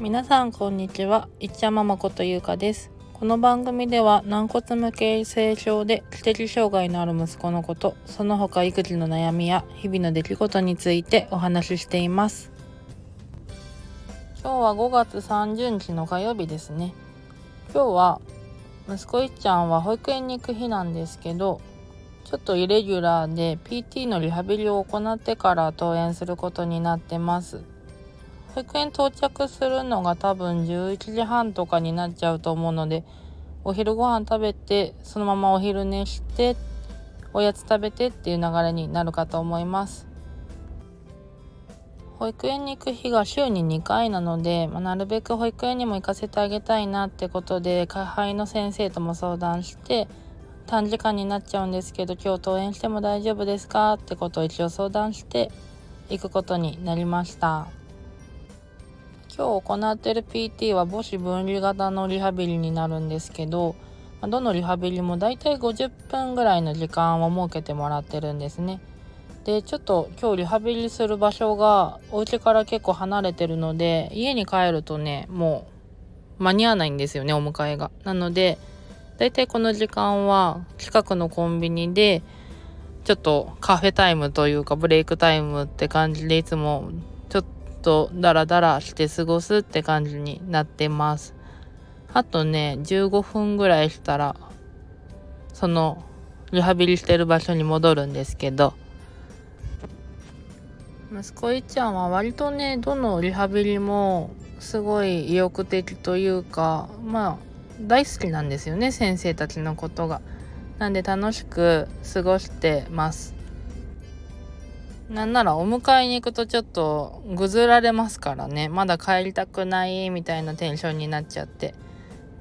皆さんこんにちは。いっちゃままことゆうかです。この番組では軟骨無形性症で知的障害のある息子のことその他育児の悩みや日々の出来事についてお話ししています。今日は5月30日の火曜日ですね。今日は息子いっちゃんは保育園に行く日なんですけどちょっとイレギュラーで PT のリハビリを行ってから登園することになってます。保育園到着するのが多分11時半とかになっちゃうと思うのでお昼ご飯食べてそのままお昼寝しておやつ食べてっていう流れになるかと思います。保育園に行く日が週に2回なので、まあ、なるべく保育園にも行かせてあげたいなってことで会配の先生とも相談して短時間になっちゃうんですけど今日登園しても大丈夫ですかってことを一応相談して行くことになりました。今日行ってる PT は母子分離型のリハビリになるんですけどどのリハビリもだいたい50分ぐらいの時間を設けてもらってるんですね。でちょっと今日リハビリする場所がお家から結構離れてるので家に帰るとねもう間に合わないんですよねお迎えが。なのでだいたいこの時間は近くのコンビニでちょっとカフェタイムというかブレイクタイムって感じでいつもとダラダラして過ごすって感じになってます。あとね、15分ぐらいしたら、そのリハビリしてる場所に戻るんですけど、息子いっちゃんは割とね、どのリハビリもすごい意欲的というか、まあ、大好きなんですよね先生たちのことが。なんで楽しく過ごしてます。なんならお迎えに行くとちょっとぐずられますからね。まだ帰りたくないみたいなテンションになっちゃって。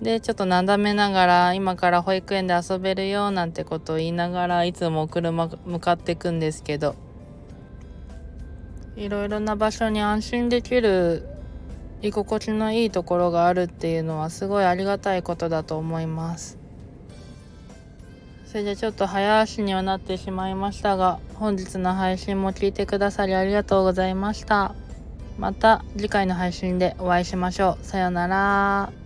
でちょっとなだめながら今から保育園で遊べるよなんてことを言いながらいつも車向かってくんですけど。いろいろな場所に安心できる居心地のいいところがあるっていうのはすごいありがたいことだと思います。それじゃちょっと早足にはなってしまいましたが本日の配信も聞いてくださりありがとうございました。また次回の配信でお会いしましょう。さようなら。